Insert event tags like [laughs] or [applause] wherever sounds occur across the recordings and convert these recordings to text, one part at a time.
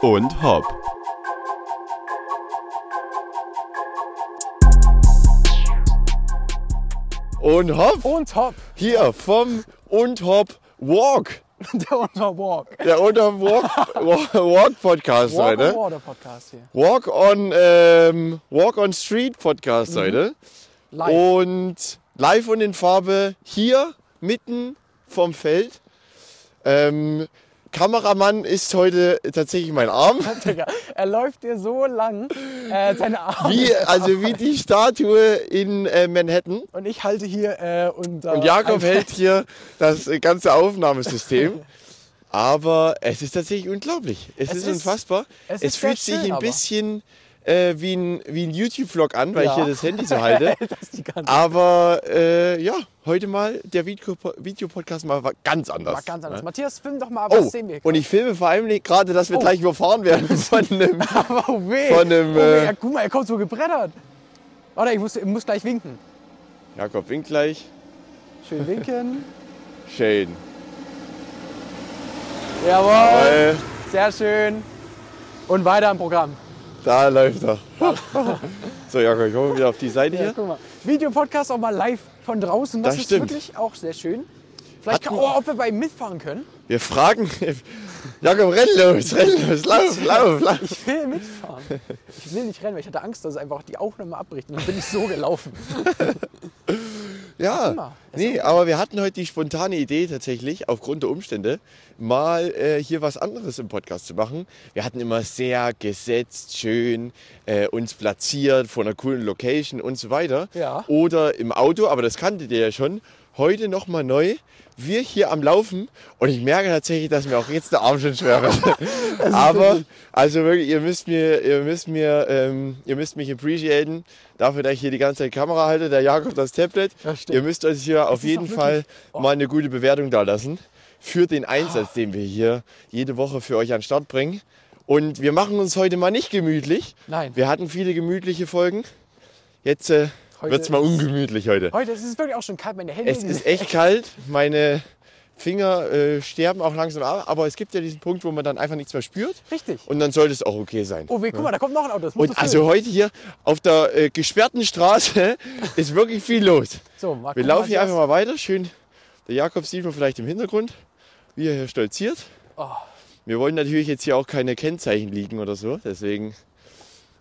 und Hop. Und Hop, Und Hop. hier vom und Hop [laughs] Walk. Der Unterwalk. Der und Hop Walk, Walk, Podcast Walk on heute. Water Podcast hier. Walk on, ähm, Walk on Street Podcast heute. Live. Und live und in Farbe hier mitten vom Feld. Ähm, Kameramann ist heute tatsächlich mein Arm. [laughs] Er läuft dir so lang, äh, seine Arme. Wie, also wie die Statue in äh, Manhattan. Und ich halte hier äh, unter. Und Jakob hält hier das ganze Aufnahmesystem. [laughs] Aber es ist tatsächlich unglaublich. Es, Es ist, ist- unfassbar. es Es, fühlt sich schön, ein aber. Äh, wie ein, wie ein YouTube-Vlog an, weil Ja. ich hier das Handy so halte. [laughs] Er Aber äh, ja, heute mal der Video- Videopodcast mal war ganz anders. War ganz anders. Matthias, film doch mal, was Oh, sehen wir. und ich filme vor allem gerade, dass wir Oh. gleich überfahren werden [laughs] von einem. [laughs] Aber oh weh. Von einem, oh weh. äh, Ja, guck mal, er kommt so gebrettert. Warte, ich muss, ich muss gleich winken. Jakob winkt gleich. Schön winken. Schön. Jawohl. Weil Sehr schön. Und weiter im Programm. Da läuft er. [laughs] so, Jakob, ich hole wieder auf die Seite Ja, hier. guck mal. Videopodcast auch mal live von draußen. Das, Das ist stimmt. wirklich auch sehr schön. Vielleicht kann, oh, ob wir bei ihm mitfahren können. Wir fragen. [laughs] Jakob, renn los, renn los, lauf, lauf, lauf. Ich will mitfahren. Ich will nicht rennen, weil ich hatte Angst, dass es einfach die Aufnahme abbricht. Und dann bin ich so gelaufen. [laughs] Ja, nee, aber wir hatten heute die spontane Idee tatsächlich, aufgrund der Umstände, mal äh, hier was anderes im Podcast zu machen. Wir hatten immer sehr gesetzt, schön äh, uns platziert vor einer coolen Location und so weiter. Ja. Oder im Auto, aber das kanntet ihr ja schon. Heute nochmal neu. Wir hier am Laufen und ich merke tatsächlich, dass mir auch jetzt der Arm schon schwer [laughs] wird. aber also wirklich, ihr müsst mir, ihr müsst mir, ähm, ihr müsst mich appreciaten dafür, dass ich hier die ganze Zeit Kamera halte, der Jakob das Tablet. Ja, ihr müsst euch hier auf ist jeden Fall oh. mal eine gute Bewertung da lassen für den Einsatz, den wir hier jede Woche für euch an den Start bringen. Und wir machen uns heute mal nicht gemütlich. Nein. Wir hatten viele gemütliche Folgen. Jetzt äh, wird es mal ungemütlich heute. Heute es ist wirklich auch schon kalt. Meine Hände Es ist [laughs] echt kalt. Meine Finger äh, sterben auch langsam ab. Aber es gibt ja diesen Punkt, wo man dann einfach nichts mehr spürt. Richtig. Und dann sollte es auch okay sein. Oh, weh, guck mal, da kommt noch ein Auto. Das musst Und du also filmen. heute hier auf der äh, gesperrten Straße [laughs] ist wirklich viel los. So, mal Wir laufen hier einfach mal weiter. Schön. Der Jakob sieht man vielleicht im Hintergrund, wie er hier stolziert. Oh. Wir wollen natürlich jetzt hier auch keine Kennzeichen liegen oder so. Deswegen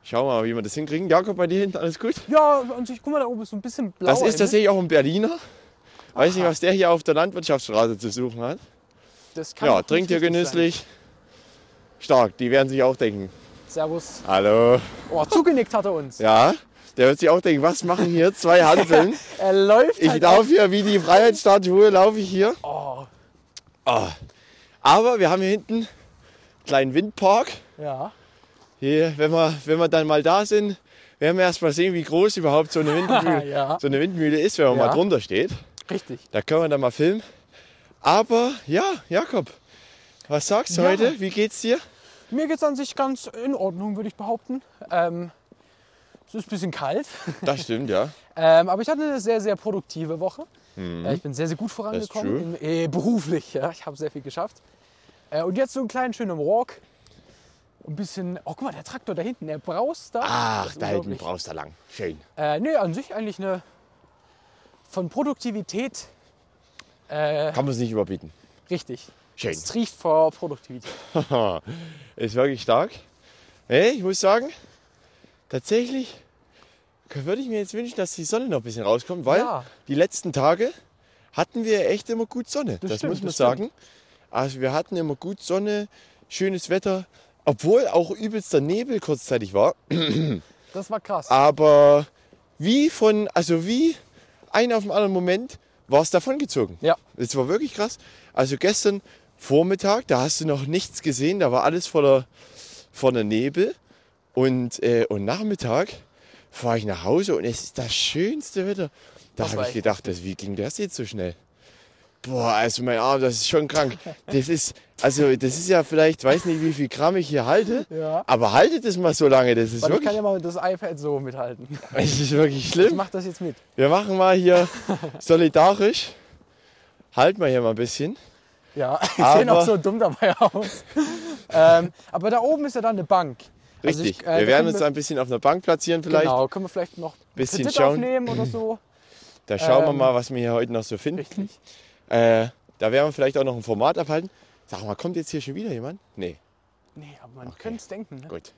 schauen wir mal, wie wir das hinkriegen. Jakob, bei dir hinten alles gut? Ja, an sich, guck mal, da oben ist so ein bisschen blau. Das ist tatsächlich auch ein Berliner. Weiß nicht, was der hier auf der Landwirtschaftsstraße zu suchen hat. Das kann Ja, trinkt hier genüsslich. Stark, die werden sich auch denken. Sein. Servus. Hallo. Oh, zugenickt hat er uns. Ja, der wird sich auch denken, was machen hier zwei Hanseln? [laughs] Er läuft Ich halt laufe hier wie die Freiheitsstatue, laufe ich hier. Oh, Ah. Aber wir haben hier hinten einen kleinen Windpark. ja. Hier, wenn wir, wenn wir dann mal da sind, werden wir erst mal sehen, wie groß überhaupt so eine [laughs] Windmühle, Ja. so eine Windmühle ist, wenn man Ja. mal drunter steht. Richtig. Da können wir dann mal filmen. Aber ja, Jakob, was sagst du Ja. heute? Wie geht's dir? Mir geht es an sich ganz in Ordnung, würde ich behaupten. Ähm, es ist ein bisschen kalt. Das stimmt, ja. [laughs] Ähm, aber ich hatte eine sehr, sehr produktive Woche. Äh, ich bin sehr, sehr gut vorangekommen. Mhm. In, äh, beruflich, ja. Ich habe sehr viel geschafft. Äh, und jetzt so einen kleinen schönen Walk. Ein bisschen. Oh, guck mal, der Traktor da hinten, der braust da. Das Ach, da hinten brauchst du lang. Schön. Äh, nee, an sich eigentlich eine. Von Produktivität äh, Kann man es nicht überbieten. richtig. Schön. Es riecht vor Produktivität. [laughs] ist wirklich stark. Hey, ich muss sagen, tatsächlich würde ich mir jetzt wünschen, dass die Sonne noch ein bisschen rauskommt, weil Ja. die letzten Tage hatten wir echt immer gut Sonne. Das, stimmt, muss man das sagen. Also wir hatten immer gut Sonne, schönes Wetter, obwohl auch übelster Nebel kurzzeitig war. Das war krass. Aber wie von, also wie ein auf den anderen Moment war es davongezogen. Ja. Es war wirklich krass. Also gestern Vormittag, da hast du noch nichts gesehen, da war alles voller, voller Nebel. Und, äh, und Nachmittag fahre ich nach Hause und es ist das schönste Wetter. Da Das habe ich gedacht, das, wie ging das jetzt so schnell? Boah, also mein Arm, das ist schon krank. Das ist, also das ist ja vielleicht, weiß nicht, wie viel Gramm ich hier halte, Ja. aber haltet es mal so lange, das ist Weil ich wirklich, kann ja mal das iPad so mithalten. [laughs] es ist wirklich Ich schlimm. mach das jetzt mit. Wir machen mal hier solidarisch. Halt mal hier mal ein bisschen. Ja, [laughs] die sehen auch Aber- so dumm dabei aus. ähm, aber da oben ist ja dann eine Bank. Also Richtig. ich, äh, wir werden uns ein bisschen auf einer Bank platzieren vielleicht. Genau, können wir vielleicht noch Bisschen Kredit schauen. aufnehmen oder so. Da schauen wir Ähm, mal, was wir hier heute noch so finden. Richtig. Äh, da werden wir vielleicht auch noch ein Format abhalten. Sag mal, kommt jetzt hier schon wieder jemand? Nee, Nee, aber man könnte es denken. Ne? gut.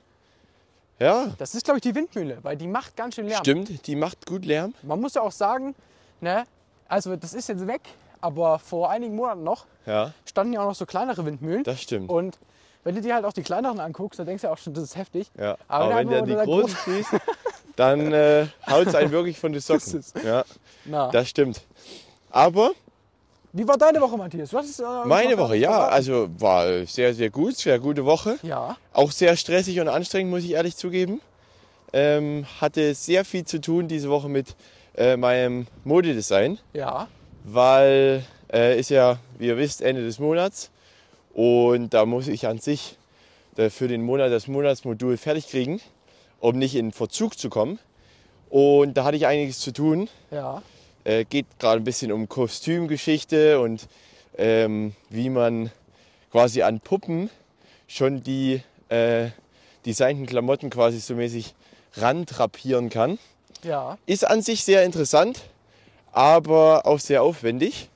Ja, Das ist, glaube ich, die Windmühle, weil die macht ganz schön Lärm. stimmt, die macht gut Lärm. Man muss ja auch sagen, ne, also das ist jetzt weg, aber vor einigen Monaten noch Ja, standen ja auch noch so kleinere Windmühlen. das stimmt. Und wenn du dir halt auch die kleineren anguckst, dann denkst du ja auch schon, das ist heftig. Ja. Aber Aber, wenn der die großen schließt, dann äh, [laughs] haut es einen wirklich von den Socken. ist es. Ja, Na, das stimmt. Aber wie war deine Woche, Matthias? Hattest, äh, meine Woche, ja, was- also war sehr, sehr gut, sehr gute Woche. Ja, Auch sehr stressig und anstrengend, muss ich ehrlich zugeben. Ähm, hatte sehr viel zu tun diese Woche mit äh, meinem Modedesign, ja, weil äh, ist ja, wie ihr wisst, Ende des Monats. Und da muss ich an sich äh, für den Monat das Monatsmodul fertig kriegen, um nicht in Verzug zu kommen. Und da hatte ich einiges zu tun. ja. Äh, geht gerade ein bisschen um Kostümgeschichte und ähm, wie man quasi an Puppen schon die äh, designten Klamotten quasi so mäßig rantrapieren kann. Ja, Ist an sich sehr interessant, aber auch sehr aufwendig.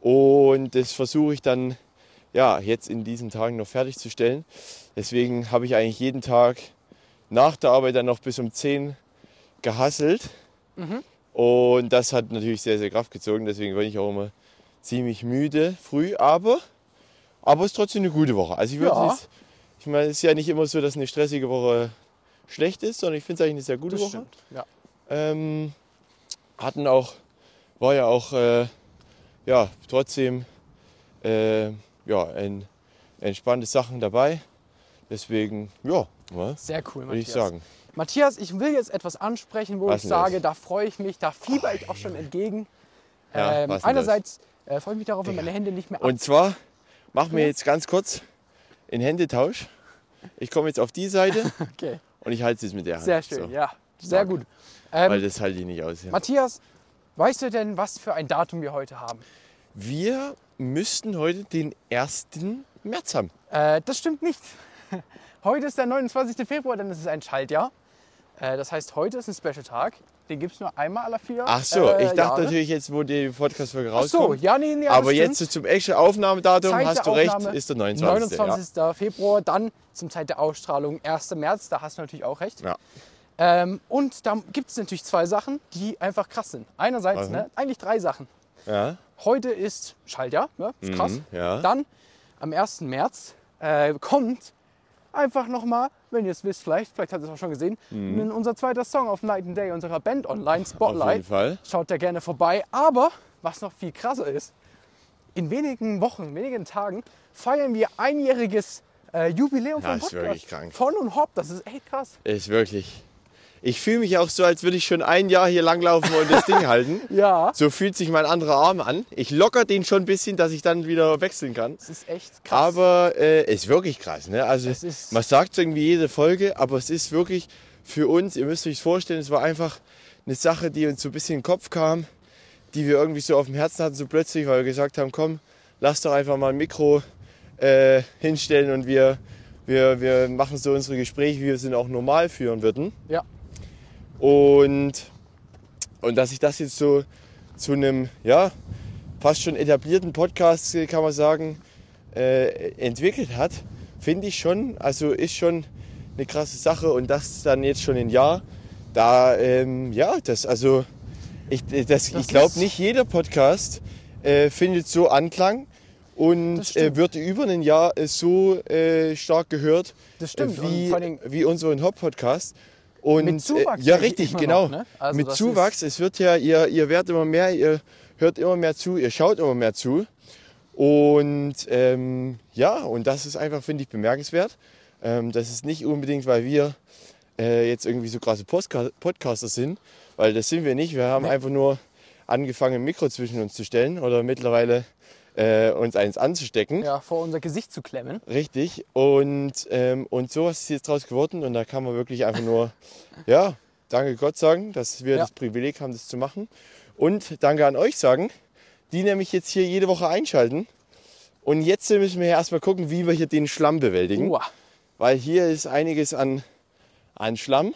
Und das versuche ich dann ja, jetzt in diesen Tagen noch fertigzustellen. Deswegen habe ich eigentlich jeden Tag nach der Arbeit dann noch bis um 10 gehasselt. Und das hat natürlich sehr, sehr Kraft gezogen. Deswegen bin ich auch immer ziemlich müde früh. Aber, aber es ist trotzdem eine gute Woche. Also ich würde Ja. nicht, ich meine, es ist ja nicht immer so, dass eine stressige Woche schlecht ist, sondern ich finde es eigentlich eine sehr gute das Woche. stimmt. Ja. Ähm, hatten auch, war ja auch, äh, ja, trotzdem, äh, ja, ein, entspannte Sachen dabei. Deswegen, ja, Sehr cool, würde ich sagen. Matthias, ich will jetzt etwas ansprechen, wo Was ich sage, das? da freue ich mich, da fieber ich auch schon entgegen. Ja, ähm, einerseits äh, freue ich mich darauf, wenn meine Hände nicht mehr Und zwar machen wir jetzt ganz kurz einen Händetausch. Ich komme jetzt auf die Seite [laughs] Okay, und ich halte es mit der Hand. sehr schön, So, ja, sehr Danke. gut. Weil Ähm, das halte ich nicht aus. Ja. Matthias, weißt du denn, was für ein Datum wir heute haben? Wir müssten heute den 1. März haben. Äh, das stimmt nicht. [laughs] Heute ist der 29. Februar, denn es ist ein Schaltjahr. Äh, das heißt, heute ist ein Special-Tag. Den gibt es nur einmal alle vier Ach so, äh, ich dachte Jahre. natürlich jetzt, wo die Podcast-Folge Ach so, rauskommt. ja, nee, nee, Aber jetzt stimmt. zum echten Aufnahmedatum Zeit hast du recht, Aufnahme, ist der 29. 29. Februar, dann zum Zeit der Ausstrahlung 1. März, da hast du natürlich auch recht. Ja. Ähm, und da gibt es natürlich zwei Sachen, die einfach krass sind. Einerseits, Mhm. ne, eigentlich drei Sachen. Ja. ja. Heute ist Schaltjahr, ne, ist krass. Mhm, ja. Dann am 1. März äh, kommt einfach nochmal, wenn ihr es wisst, vielleicht, vielleicht habt ihr es auch schon gesehen, in unser zweiter Song auf Night and Day unserer Band online, Mhm. Auf jeden Spotlight. Fall. Schaut da gerne vorbei. Aber was noch viel krasser ist, in wenigen Wochen, wenigen Tagen feiern wir einjähriges äh, Jubiläum Ja, vom ist Podcast. wirklich krank. Von und Hop, das ist echt krass. Ist wirklich. Ich fühle mich auch so, als würde ich schon ein Jahr hier langlaufen und das Ding halten. [laughs] Ja, So fühlt sich mein anderer Arm an. Ich locker den schon ein bisschen, dass ich dann wieder wechseln kann. das ist echt krass. Aber äh, ist wirklich krass. Ne? Also Es man sagt es irgendwie jede Folge, aber es ist wirklich für uns, ihr müsst euch vorstellen, es war einfach eine Sache, die uns so ein bisschen in den Kopf kam, die wir irgendwie so auf dem Herzen hatten, so plötzlich, weil wir gesagt haben, komm, lass doch einfach mal ein Mikro äh, hinstellen und wir, wir, wir machen so unsere Gespräche, wie wir sie auch normal führen würden. ja, Und, und dass sich das jetzt so zu einem, ja, fast schon etablierten Podcast, äh, kann man sagen, äh, entwickelt hat, finde ich schon, also ist schon eine krasse Sache. Und das dann jetzt schon ein Jahr, da, ähm, ja, das, also, ich, äh, das, Das ich glaube nicht jeder Podcast äh, findet so Anklang und äh, wird über ein Jahr äh, so stark gehört wie, wie unseren Hop-Podcast. Und, Mit Zuwachs äh, ja, eigentlich richtig, genau. noch, ne? Also Mit Zuwachs. Es wird ja, ihr, ihr werdet immer mehr, ihr hört immer mehr zu, ihr schaut immer mehr zu. Und ähm, ja, und das ist einfach, finde ich, bemerkenswert. Ähm, das ist nicht unbedingt, weil wir äh, jetzt irgendwie so krasse Postka Podcaster sind, weil das sind wir nicht. Wir haben Nee. einfach nur angefangen, ein Mikro zwischen uns zu stellen oder mittlerweile äh, uns eins anzustecken. ja, vor unser Gesicht zu klemmen. Richtig. Und, ähm, und sowas ist jetzt draus geworden. Und da kann man wirklich einfach nur, [laughs] ja, danke Gott sagen, dass wir Ja. das Privileg haben, das zu machen. Und danke an euch sagen, die nämlich jetzt hier jede Woche einschalten Und jetzt müssen wir erstmal gucken, wie wir hier den Schlamm bewältigen. Uah. Weil hier ist einiges an, an Schlamm.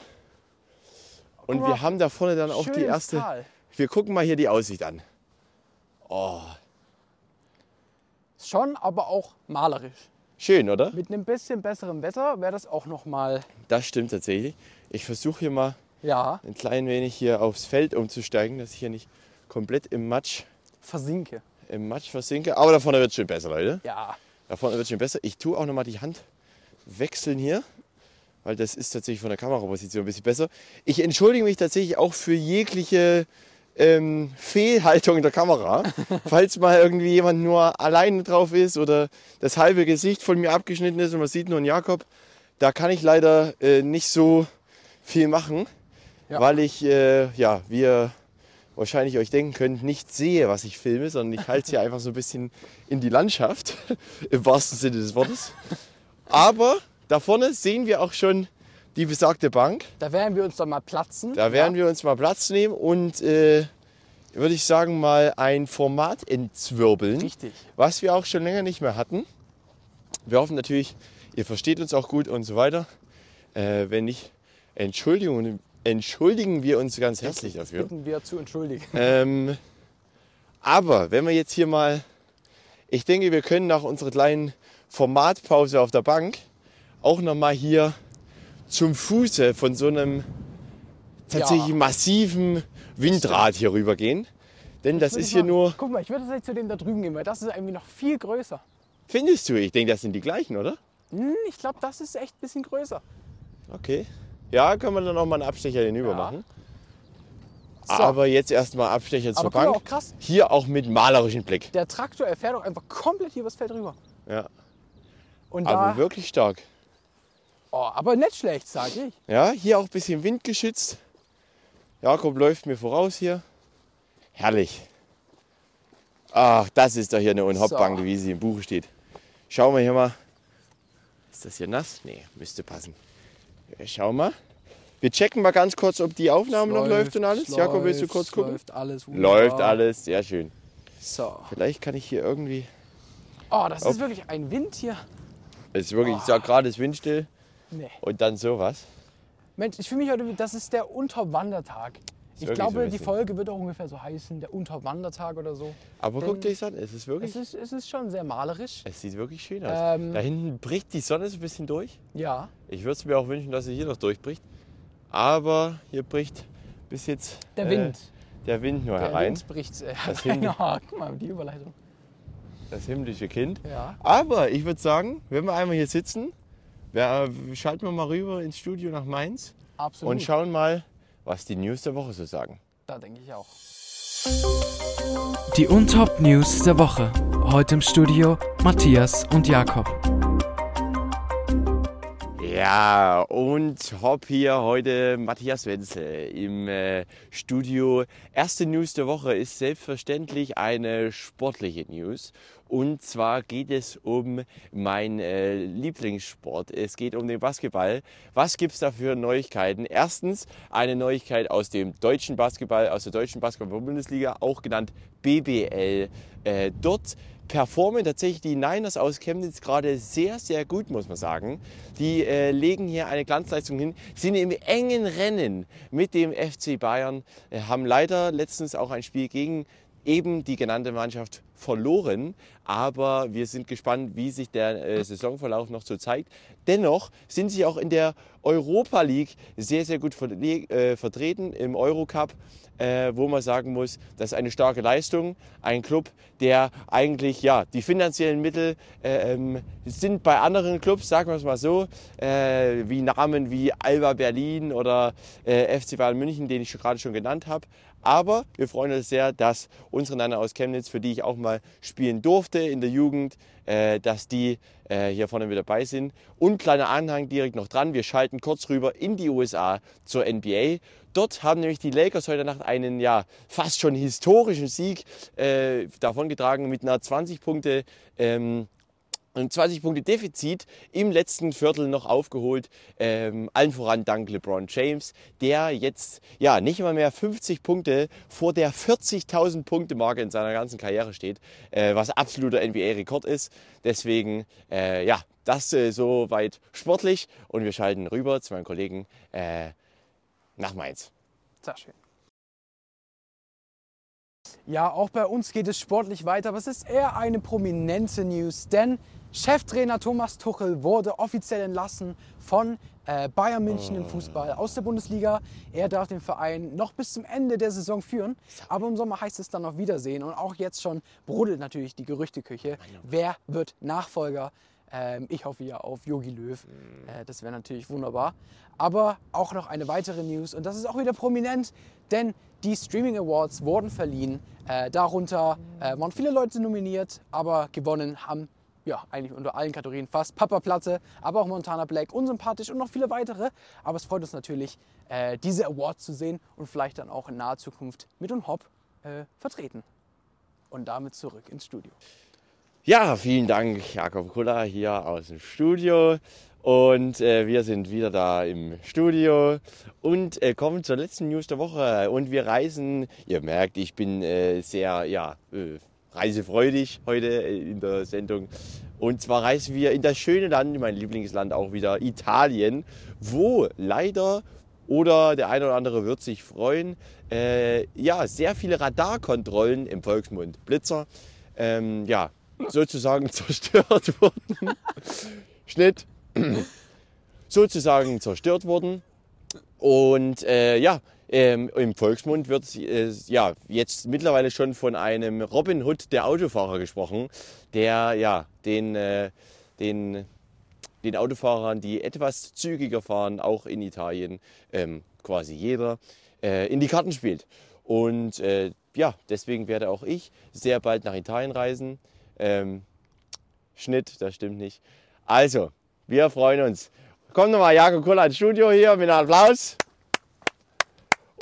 Und mal, wir haben da vorne dann auch schön die erste. Tal. Wir gucken mal hier die Aussicht an. Oh, Schon, aber auch malerisch. schön, oder? Mit einem bisschen besserem Wetter wäre das auch noch mal, Das stimmt tatsächlich. Ich versuche hier mal ja, ein klein wenig hier aufs Feld umzusteigen, dass ich hier nicht komplett im Matsch, versinke. im Matsch versinke. Aber da vorne wird es schon besser, Leute. Ja, Da vorne wird es schon besser. Ich tue auch nochmal die Hand wechseln hier, weil das ist tatsächlich von der Kameraposition ein bisschen besser. Ich entschuldige mich tatsächlich auch für jegliche ähm, Fehlhaltung der Kamera. [laughs] Falls mal irgendwie jemand nur alleine drauf ist oder das halbe Gesicht von mir abgeschnitten ist und man sieht nur einen Jakob, da kann ich leider äh, nicht so viel machen, Ja. weil ich, äh, ja, wie ihr wahrscheinlich euch denken könnt, nicht sehe, was ich filme, sondern ich halte es [laughs] hier einfach so ein bisschen in die Landschaft, [laughs] im wahrsten Sinne des Wortes. Aber da vorne sehen wir auch schon die besagte Bank. da werden wir uns dann mal platzen. Da werden wir uns mal Platz nehmen und, äh, würde ich sagen, mal ein Format entzwirbeln, Richtig. was wir auch schon länger nicht mehr hatten. Wir hoffen natürlich, ihr versteht uns auch gut und so weiter. Äh, wenn nicht, Entschuldigung, entschuldigen wir uns ganz herzlich dafür. Bitten wir zu entschuldigen. Ähm, aber wenn wir jetzt hier mal, ich denke, wir können nach unserer kleinen Formatpause auf der Bank auch noch mal hier zum Fuße von so einem tatsächlich Ja. massiven Windrad hier rüber gehen. Denn das ist hier mal- nur, Guck mal, ich würde tatsächlich zu dem da drüben gehen, weil das ist irgendwie noch viel größer. findest du? Ich denke, das sind die gleichen, oder? Hm, ich glaube, das ist echt ein bisschen größer. Okay. Ja, können wir dann noch mal einen Abstecher hinüber Ja. machen. So. Aber jetzt erstmal Abstecher zur Aber Bank. auch krass. Hier auch mit malerischem Blick. Der Traktor, er fährt auch einfach komplett hier übers Feld rüber. Ja, Und aber wirklich stark. Oh, aber nicht schlecht, sage ich. Ja, hier auch ein bisschen windgeschützt. Jakob läuft mir voraus hier. Herrlich. Ach, das ist doch hier eine Unhoppbank, So. wie sie im Buch steht. Schauen wir hier mal. Ist das hier nass? Nee, müsste passen. Ja, Schau mal. Wir checken mal ganz kurz, ob die Aufnahme noch läuft und alles. Jakob, willst du kurz gucken? Läuft alles. wunderbar. Läuft alles, sehr schön. So. Vielleicht kann ich hier irgendwie. Oh, das ist wirklich ein Wind hier. Es ist wirklich, ich sag gerade, es ist windstill Nee. und dann sowas. Mensch, ich fühle mich heute, das ist der Unterwandertag. Ich wirklich glaube, so die. Folge wird auch ungefähr so heißen, der Unterwandertag oder so. Aber Denn guckt euch an, es ist wirklich. Es ist, es ist schon sehr malerisch. Es sieht wirklich schön aus. Ähm, da hinten bricht die Sonne so ein bisschen durch. Ja. Ich würde es mir auch wünschen, dass sie hier noch durchbricht. Aber hier bricht bis jetzt Der äh, Wind. der Wind nur Der herein. Wind bricht äh, Das [laughs] herein. Oh, guck mal, die Überleitung. Das himmlische Kind. Ja. Aber ich würde sagen, wenn wir einmal hier sitzen, wir, äh, schalten wir mal rüber ins Studio nach Mainz Absolut. und schauen mal, was die News der Woche so sagen. da denke ich auch. Die Untop News der Woche. Heute im Studio Matthias und Jakob. Ja, und hopp hier heute Matthias Wenzel im äh, Studio. Erste News der Woche ist selbstverständlich eine sportliche News. Und zwar geht es um mein äh, Lieblingssport. Es geht um den Basketball. Was gibt es da für Neuigkeiten? Erstens eine Neuigkeit aus dem deutschen Basketball, aus der deutschen Basketball-Bundesliga, auch genannt BBL. Äh, dort performen tatsächlich die Niners aus Chemnitz gerade sehr, sehr gut, muss man sagen. Die äh, legen hier eine Glanzleistung hin, sind im engen Rennen mit dem FC Bayern, äh, haben leider letztens auch ein Spiel gegen eben die genannte Mannschaft verloren. Aber wir sind gespannt, wie sich der äh, Saisonverlauf noch so zeigt. Dennoch sind sie auch in der Europa League sehr, sehr gut verle- äh, vertreten im Eurocup, äh, wo man sagen muss, das ist eine starke Leistung. Ein Club, der eigentlich ja die finanziellen Mittel äh, ähm, sind bei anderen Clubs, sagen wir es mal so, äh, wie Namen wie Alba Berlin oder äh, FC Bayern München, den ich gerade schon genannt habe. Aber wir freuen uns sehr, dass unsere Nana aus Chemnitz, für die ich auch mal spielen durfte in der Jugend, äh, dass die äh, hier vorne mit dabei sind. Und kleiner Anhang direkt noch dran, wir schalten kurz rüber in die USA zur NBA. Dort haben nämlich die Lakers heute Nacht einen ja fast schon historischen Sieg äh, davongetragen mit einer 20 Punkte ähm, und 20 Punkte Defizit im letzten Viertel noch aufgeholt. Ähm, allen voran dank LeBron James, der jetzt ja nicht mal mehr 50 Punkte vor der 40.000 Punkte Marke in seiner ganzen Karriere steht, äh, was absoluter NBA-Rekord ist. Deswegen äh, ja, das äh, soweit sportlich und wir schalten rüber zu meinem Kollegen äh, nach Mainz. Sehr schön. Ja, auch bei uns geht es sportlich weiter, aber es ist eher eine prominente News, denn Cheftrainer Thomas Tuchel wurde offiziell entlassen von äh, Bayern München im Fußball aus der Bundesliga. Er darf den Verein noch bis zum Ende der Saison führen, aber im Sommer heißt es dann auf Wiedersehen und auch jetzt schon brodelt natürlich die Gerüchteküche. Wer wird Nachfolger? Ähm, ich hoffe ja auf Yogi Löw. Äh, das wäre natürlich wunderbar. Aber auch noch eine weitere News und das ist auch wieder prominent, denn die Streaming Awards wurden verliehen. Äh, darunter äh, waren viele Leute nominiert, aber gewonnen haben ja, eigentlich unter allen Kategorien fast. Papa Platte, aber auch Montana Black, unsympathisch und noch viele weitere. Aber es freut uns natürlich, äh, diese Awards zu sehen und vielleicht dann auch in naher Zukunft mit und Hop äh, vertreten. Und damit zurück ins Studio. Ja, vielen Dank, Jakob Kuller hier aus dem Studio. Und äh, wir sind wieder da im Studio und äh, kommen zur letzten News der Woche. Und wir reisen, ihr merkt, ich bin äh, sehr ja, äh, reisefreudig heute in der Sendung. Und zwar reisen wir in das schöne Land, mein Lieblingsland auch wieder, Italien, wo leider oder der eine oder andere wird sich freuen, äh, ja, sehr viele Radarkontrollen im Volksmund, Blitzer, ähm, ja, sozusagen [laughs] zerstört wurden. Schnitt. [clears throat] sozusagen zerstört wurden. Und äh, ja, ähm, im Volksmund wird äh, ja jetzt mittlerweile schon von einem Robin Hood der Autofahrer gesprochen, der ja den, äh, den, den Autofahrern, die etwas zügiger fahren, auch in Italien, ähm, quasi jeder, äh, in die Karten spielt. Und äh, ja, deswegen werde auch ich sehr bald nach Italien reisen. Ähm, Schnitt, das stimmt nicht. Also, wir freuen uns. Kommt nochmal Jakob Kuller ins Studio hier mit einem Applaus.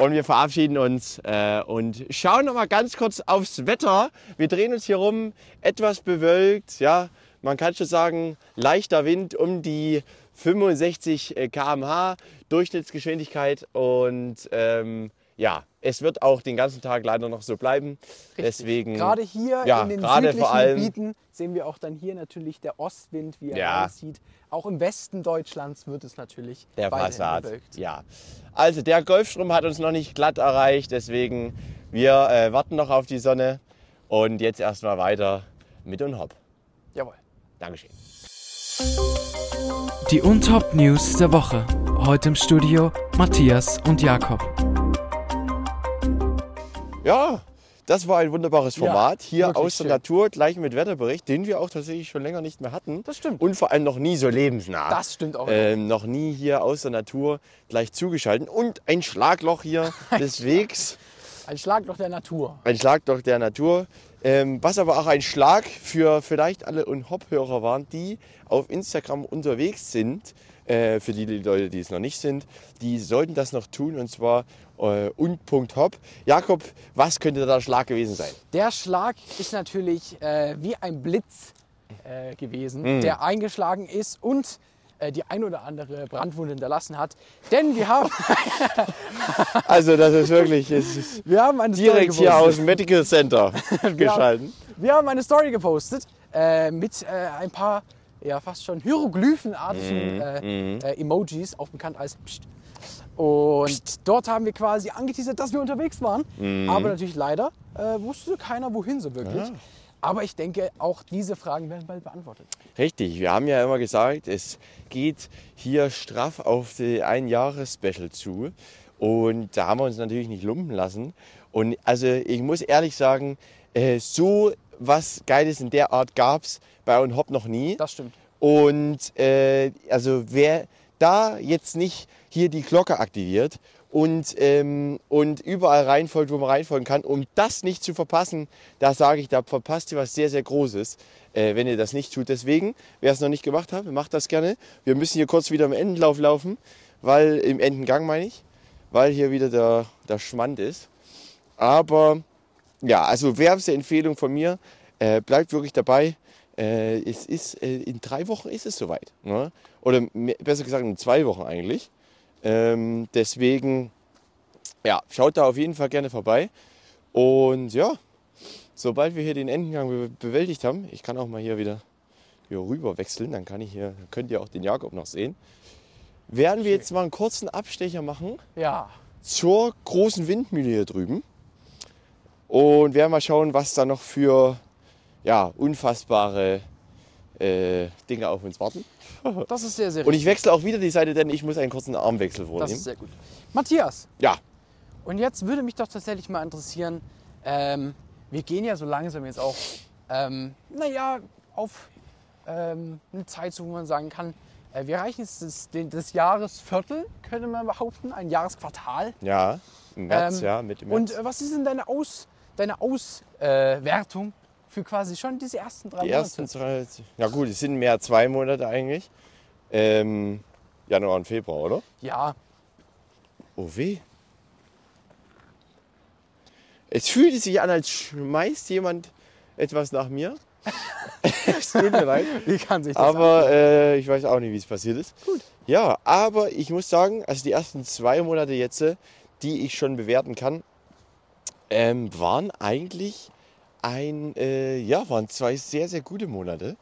Und wir verabschieden uns äh, und schauen nochmal ganz kurz aufs Wetter. Wir drehen uns hier rum, etwas bewölkt. Ja, man kann schon sagen, leichter Wind um die 65 km/h Durchschnittsgeschwindigkeit. Und ähm, ja, es wird auch den ganzen Tag leider noch so bleiben. Deswegen, Gerade hier ja, in den gerade südlichen vor allem- Gebieten sehen wir auch dann hier natürlich der Ostwind, wie er Ja. aussieht. Auch im Westen Deutschlands wird es natürlich Der weiterhin Passat. bewölkt. Ja. Also der Golfstrom hat uns noch nicht glatt erreicht, deswegen wir äh, warten noch auf die Sonne und jetzt erstmal weiter mit und hopp. Jawohl. Dankeschön. Die Untop News der Woche. Heute im Studio Matthias und Jakob. Ja, das war ein wunderbares Ja, Format. Hier wirklich aus der schön. Natur, gleich mit Wetterbericht, den wir auch tatsächlich schon länger nicht mehr hatten. Das stimmt. Und vor allem noch nie so lebensnah. Das stimmt auch. ähm, noch nie hier aus der Natur gleich zugeschaltet. Und ein Schlagloch hier [laughs] des Wegs. Ein Schlagloch der Natur. Ein Schlagloch der Natur. Ähm, was aber auch ein Schlag für vielleicht alle Und-Hop-Hörer waren, die auf Instagram unterwegs sind. Äh, für die Leute, die es noch nicht sind, die sollten das noch tun und zwar äh, und.hop. Jakob, was könnte der Schlag gewesen sein? Der Schlag ist natürlich äh, wie ein Blitz äh, gewesen, Mhm. der eingeschlagen ist und äh, die ein oder andere Brandwunde hinterlassen hat. Denn wir haben, [laughs] Also das ist wirklich es ist [laughs] wir haben eine direkt hier aus dem Medical Center [laughs] geschalten. Wir haben eine Story gepostet äh, mit äh, ein paar ja, fast schon hieroglyphenartigen Mhm, äh, äh, Emojis, auch bekannt als Psst. Und dort haben wir quasi angeteasert, dass wir unterwegs waren. Mhm. Aber natürlich leider äh, wusste keiner, wohin so wirklich. Aber ich denke, auch diese Fragen werden bald beantwortet. Richtig, wir haben ja immer gesagt, es geht hier straff auf die Ein-Jahres-Special zu. Und da haben wir uns natürlich nicht lumpen lassen. Und also ich muss ehrlich sagen, äh, so was Geiles in der Art gab es bei und Hop noch nie. Das stimmt. Und äh, also wer da jetzt nicht hier die Glocke aktiviert und, ähm, und überall reinfolgt, wo man reinfolgen kann, um das nicht zu verpassen, da sage ich, da verpasst ihr was sehr, sehr Großes, äh, wenn ihr das nicht tut. Deswegen, wer es noch nicht gemacht hat, macht das gerne. Wir müssen hier kurz wieder im Endenlauf laufen, weil im Endengang meine ich, weil hier wieder der, der Schmand ist. Aber ja, also wärmste Empfehlung von mir, äh, bleibt wirklich dabei. Äh, es ist, äh, in drei Wochen ist es soweit. Ne? Oder mehr, besser gesagt in zwei Wochen eigentlich. Ähm, deswegen, ja, schaut da auf jeden Fall gerne vorbei. Und ja, sobald wir hier den Endengang be bewältigt haben, ich kann auch mal hier wieder hier rüber wechseln, dann kann ich hier, könnt ihr auch den Jakob noch sehen. Werden wir jetzt mal einen kurzen Abstecher machen Ja. zur großen Windmühle hier drüben. Und werden mal schauen, was da noch für ja, unfassbare äh, Dinge auf uns warten. [laughs] Das ist sehr, sehr Und ich wechsle auch wieder die Seite, denn ich muss einen kurzen Armwechsel Das vornehmen. ist sehr gut. Matthias, Ja, und jetzt würde mich doch tatsächlich mal interessieren, ähm, wir gehen ja so langsam jetzt auch, ähm, naja, auf ähm, eine Zeit, zu, wo man sagen kann, äh, wir erreichen jetzt das, das Jahresviertel, könnte man behaupten, ein Jahresquartal. ja, im März, Ähm, ja, mit Und März. äh, was ist denn deine Aus, deine Auswertung für quasi schon diese ersten drei die Monate? ersten drei, ja gut, es sind mehr als zwei Monate eigentlich. Ähm, Januar und Februar, oder? Ja, Oh weh. Es fühlte sich an, als schmeißt jemand etwas nach mir. [laughs] es tut mir leid. wie kann sich das Aber äh, ich weiß auch nicht, wie es passiert ist. Gut. Ja, aber ich muss sagen, also die ersten zwei Monate jetzt, äh, die ich schon bewerten kann, ähm, waren eigentlich ein, äh, ja, waren zwei sehr, sehr gute Monate,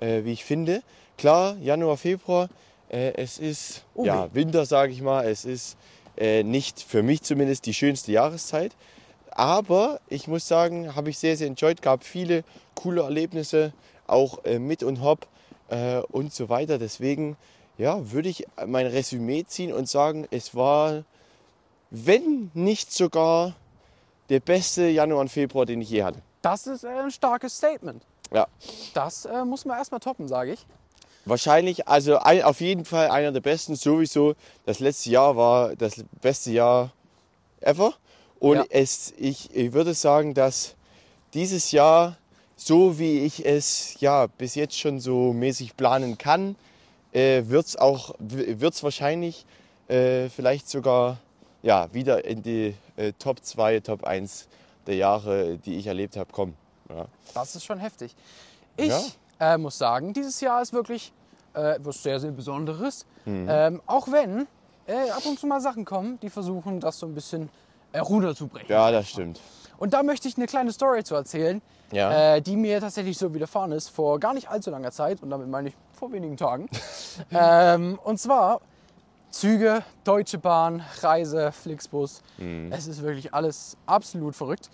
äh, wie ich finde. Klar, Januar, Februar, äh, es ist Oh ja, Winter, sage ich mal. Es ist äh, nicht für mich zumindest die schönste Jahreszeit. Aber ich muss sagen, habe ich sehr, sehr enjoyed. Gab viele coole Erlebnisse, auch äh, mit und hopp äh, und so weiter. Deswegen ja, würde ich mein Resümee ziehen und sagen, es war, wenn nicht sogar der beste Januar und Februar, den ich je hatte. Das ist äh, ein starkes Statement. Ja, Das äh, muss man erstmal toppen, sage ich. wahrscheinlich, also ein, auf jeden Fall einer der besten. Sowieso, das letzte Jahr war das beste Jahr ever. Und Ja. es, ich, ich würde sagen, dass dieses Jahr, so wie ich es ja bis jetzt schon so mäßig planen kann, äh, wird es auch, wird es wahrscheinlich äh, vielleicht sogar ja, wieder in die äh, Top 2, Top 1 der Jahre, die ich erlebt habe, kommen. Ja. Das ist schon heftig. Ich Ja. äh, muss sagen, dieses Jahr ist wirklich äh, etwas sehr, sehr Besonderes. Mhm. Ähm, auch wenn äh, ab und zu mal Sachen kommen, die versuchen, das so ein bisschen äh, runterzubrechen. ja, das stimmt. Und da möchte ich eine kleine Story zu erzählen, Ja. äh, die mir tatsächlich so widerfahren ist vor gar nicht allzu langer Zeit. Und damit meine ich vor wenigen Tagen. [laughs] ähm, und zwar Züge, Deutsche Bahn, Reise, Flixbus. Mhm. Es ist wirklich alles absolut verrückt.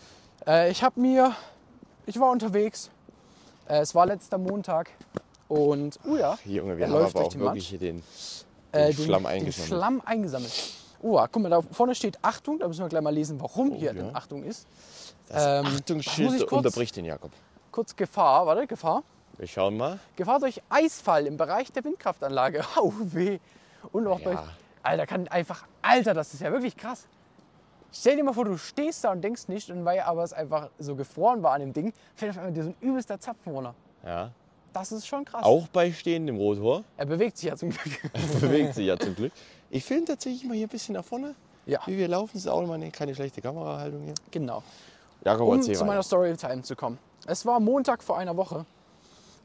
Äh, ich habe mir, ich war unterwegs. Äh, es war letzter Montag. Und, oh ja, Junge, wir haben läuft aber auch den wirklich hier den, äh, den Schlamm eingesammelt. Den Schlamm eingesammelt. Oh, guck mal, da vorne steht Achtung. Da müssen wir gleich mal lesen, warum hier Oh, ja. denn Achtung ist. Das Ähm, Achtungsschild unterbricht den Jakob. Kurz Gefahr, warte, Gefahr. Wir schauen mal. Gefahr durch Eisfall im Bereich der Windkraftanlage. [laughs] Au weh. Und auch Ja. durch. Alter, kann einfach. Alter, das ist ja wirklich krass. Stell dir mal vor, du stehst da und denkst nicht, und weil aber es einfach so gefroren war an dem Ding, fällt auf einmal dir so ein übelster Zapfen runter. Ja. Das ist schon krass. Auch bei stehendem Rotor. Er bewegt sich ja zum Glück. [laughs] Bewegt sich ja zum Glück. Ich filme tatsächlich mal hier ein bisschen nach vorne. ja, Wie wir laufen, ist auch mal eine, keine schlechte Kamerahaltung hier. genau. Jakob, Um zu meiner. Storytime zu kommen. Es war Montag vor einer Woche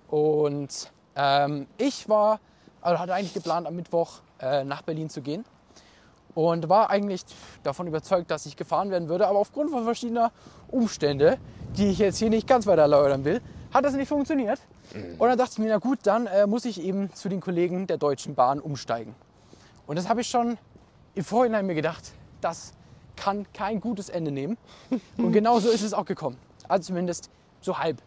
und ähm, ich war, also hatte eigentlich geplant, am Mittwoch äh, nach Berlin zu gehen und war eigentlich davon überzeugt, dass ich gefahren werden würde, aber aufgrund von verschiedener Umstände, die ich jetzt hier nicht ganz weiter erläutern will, hat das nicht funktioniert. Und dann dachte ich mir, na gut, dann äh, muss ich eben zu den Kollegen der Deutschen Bahn umsteigen. Und das habe ich schon im Vorhinein mir gedacht, das kann kein gutes Ende nehmen. [laughs] Und genau so ist es auch gekommen. Also zumindest so halb.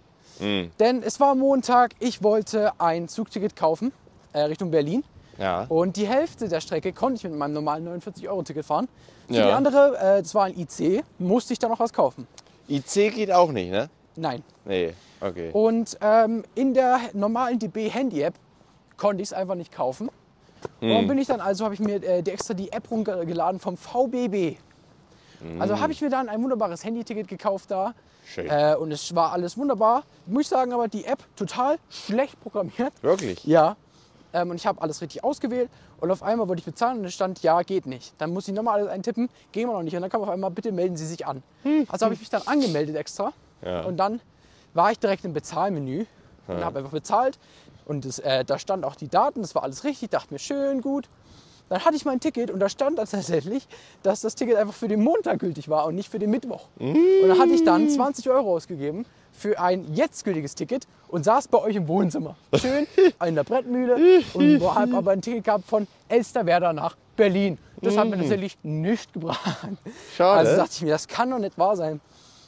Denn es war Montag, ich wollte ein Zugticket kaufen äh, Richtung Berlin. Ja. Und die Hälfte der Strecke konnte ich mit meinem normalen 49-Euro-Ticket fahren. Für Ja. die andere, äh, das war ein IC, musste ich dann noch was kaufen. IC geht auch nicht, ne? Nein. Nee, okay. Und ähm, in der normalen DB Handy-App konnte ich es einfach nicht kaufen. Und dann bin ich dann also, habe ich mir äh, die extra die App runtergeladen vom VBB. Also habe ich mir dann ein wunderbares Handyticket gekauft da. Schön. Äh, und es war alles wunderbar. Muss ich sagen, aber die App total schlecht programmiert. Wirklich? Ja. Ähm, und ich habe alles richtig ausgewählt. Und auf einmal wollte ich bezahlen und es stand, ja, geht nicht. Dann muss ich nochmal alles eintippen, gehen wir noch nicht. Und dann kam auf einmal, bitte melden Sie sich an. Also habe ich mich dann angemeldet extra. Ja. Und dann war ich direkt im Bezahlmenü. und habe einfach bezahlt. Und das, äh, da stand auch die Daten, das war alles richtig, dachte mir, schön, gut. Dann hatte ich mein Ticket und da stand dann [laughs] tatsächlich, dass das Ticket einfach für den Montag gültig war und nicht für den Mittwoch. Und dann hatte ich dann 20 Euro ausgegeben für ein jetzt gültiges Ticket und saß bei euch im Wohnzimmer. Schön [laughs] in der Brettmühle und [laughs] habe aber ein Ticket gehabt von Elsterwerda nach Berlin. Das hat mir tatsächlich nichts gebracht. Schade. Also dachte ich mir, das kann doch nicht wahr sein.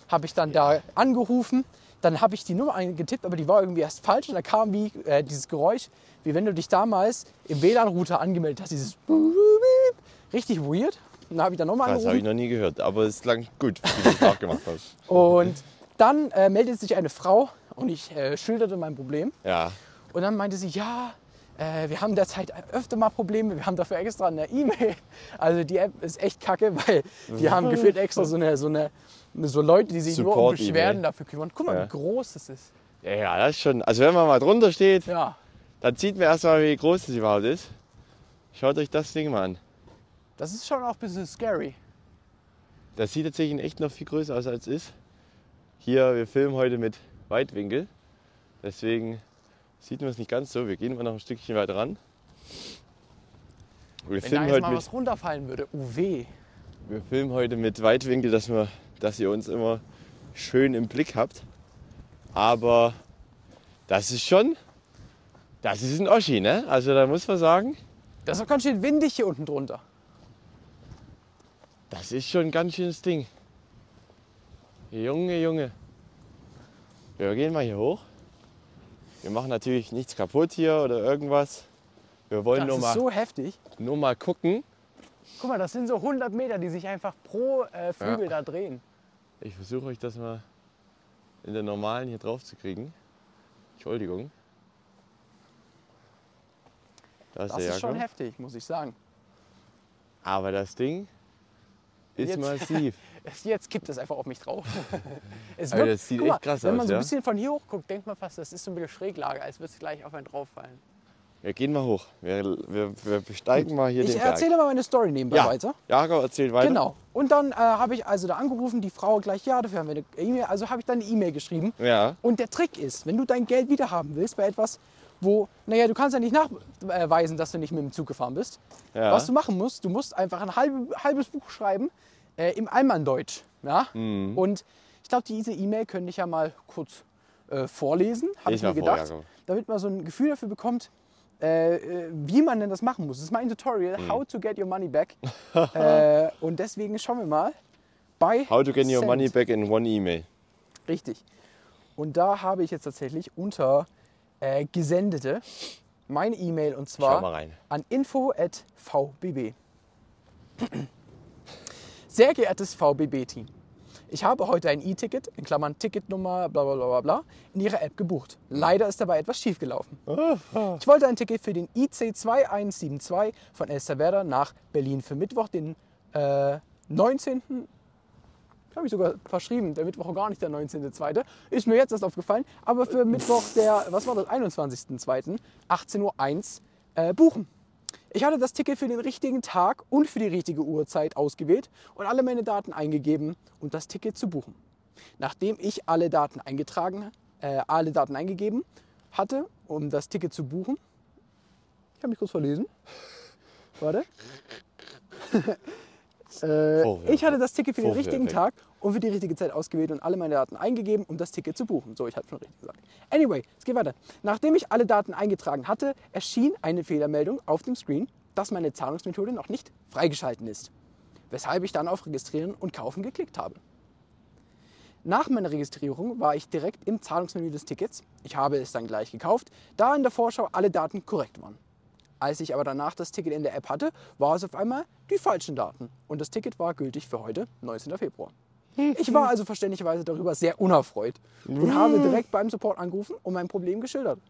Habe ich dann da angerufen, dann habe ich die Nummer eingetippt, aber die war irgendwie erst falsch und da kam wie äh, dieses Geräusch, wie wenn du dich damals im WLAN-Router angemeldet hast, dieses [laughs] richtig weird. Und dann habe ich dann nochmal Das habe ich angerufen noch nie gehört, aber es klang gut, wie du es nachgemacht hast. und dann äh, meldet sich eine Frau und ich äh, schilderte mein Problem Ja, und dann meinte sie, ja, äh, wir haben derzeit öfter mal Probleme, wir haben dafür extra eine E-Mail. Also die App ist echt kacke, weil die haben gefühlt extra so eine, so eine so Leute, die sich nur um. Beschwerden dafür kümmern. Guck mal, Ja. wie groß das ist. ja, ja, das ist schon. Also wenn man mal drunter steht, Ja, dann sieht man erstmal, wie groß das überhaupt ist. Schaut euch das Ding mal an. das ist schon auch ein bisschen scary. Das sieht tatsächlich in echt noch viel größer aus als es ist. Hier, wir filmen heute mit Weitwinkel. Deswegen sieht man es nicht ganz so. Wir gehen mal noch ein Stückchen weiter ran. Wir Wenn da jetzt heute mal mit, was runterfallen würde, UW. wir filmen heute mit Weitwinkel, dass, wir, dass ihr uns immer schön im Blick habt. Aber das ist schon, das ist ein Oschi, ne? Also da muss man sagen, Das ist auch ganz schön windig hier unten drunter. das ist schon ein ganz schönes Ding. Junge, Junge. Wir gehen mal hier hoch. Wir machen natürlich nichts kaputt hier oder irgendwas. Wir wollen Das nur ist mal, so heftig. nur mal gucken. Guck mal, das sind so 100 Meter, die sich einfach pro äh, Flügel da drehen. Ich versuche euch das mal in der normalen hier drauf zu kriegen. Entschuldigung. Da ist Das ist schon heftig, muss ich sagen. Aber das Ding ist Jetzt- massiv. [laughs] Jetzt kippt es einfach auf mich drauf. [laughs] es Aber das sieht mal, echt krass Wenn man aus, so ein ja? bisschen von hier hoch guckt, denkt man fast, das ist so ein bisschen Schräglage, als würde es gleich auf einen drauf fallen. Wir gehen mal hoch. Wir, wir, wir besteigen mal hier Ich den Berg. erzähle mal meine Story nebenbei ja. weiter. Jakob erzählt weiter. Genau. Und dann äh, habe ich also da angerufen, die Frau gleich, ja, dafür haben wir eine E-Mail. Also habe ich dann eine E-Mail geschrieben. Ja. Und der Trick ist, wenn du dein Geld wiederhaben willst bei etwas, wo, naja, du kannst ja nicht nachweisen, dass du nicht mit dem Zug gefahren bist. Ja. Was du machen musst, du musst einfach ein halbe, halbes Buch schreiben äh, im Allmanndeutsch. Ja? Mhm. Und ich glaube, diese E-Mail könnte ich ja mal kurz äh, vorlesen, habe ich mir mal vor, gedacht, Jakob. damit man so ein Gefühl dafür bekommt, äh, äh, wie man denn das machen muss. Das ist mein Tutorial, Mhm. how to get your money back. [laughs] äh, und deswegen schauen wir mal bei How to get your Send. money back in one email. Richtig. Und da habe ich jetzt tatsächlich unter äh, Gesendete meine E-Mail und zwar an info.vbb. Sehr geehrtes VBB-Team, ich habe heute ein E-Ticket, in Klammern Ticketnummer, bla bla bla bla bla, in Ihrer App gebucht. Leider ist dabei etwas schiefgelaufen. Ich wollte ein Ticket für den IC 2172 von Elsterwerda nach Berlin für Mittwoch, den äh, 19. habe ich sogar verschrieben, der Mittwoch gar nicht der 19.2. Ist mir jetzt erst aufgefallen, aber für Mittwoch der, was war das, 21.2. 18.01 Uhr äh, buchen. Ich hatte das Ticket für den richtigen Tag und für die richtige Uhrzeit ausgewählt und alle meine Daten eingegeben, um das Ticket zu buchen. Nachdem ich alle Daten eingetragen, äh, alle Daten eingegeben hatte, um das Ticket zu buchen, ich habe mich kurz verlesen. Warte. Äh, ich hatte das Ticket für den Vorwürfe. richtigen Tag und für die richtige Zeit ausgewählt und alle meine Daten eingegeben, um das Ticket zu buchen. So, ich habe schon richtig gesagt. Anyway, es geht weiter. Nachdem ich alle Daten eingetragen hatte, erschien eine Fehlermeldung auf dem Screen, dass meine Zahlungsmethode noch nicht freigeschalten ist. Weshalb ich dann auf Registrieren und Kaufen geklickt habe. Nach meiner Registrierung war ich direkt im Zahlungsmenü des Tickets. Ich habe es dann gleich gekauft, da in der Vorschau alle Daten korrekt waren. Als ich aber danach das Ticket in der App hatte, war es auf einmal die falschen Daten und das Ticket war gültig für heute, 19. Februar. Ich war also verständlicherweise darüber sehr unerfreut und habe direkt beim Support angerufen und mein Problem geschildert.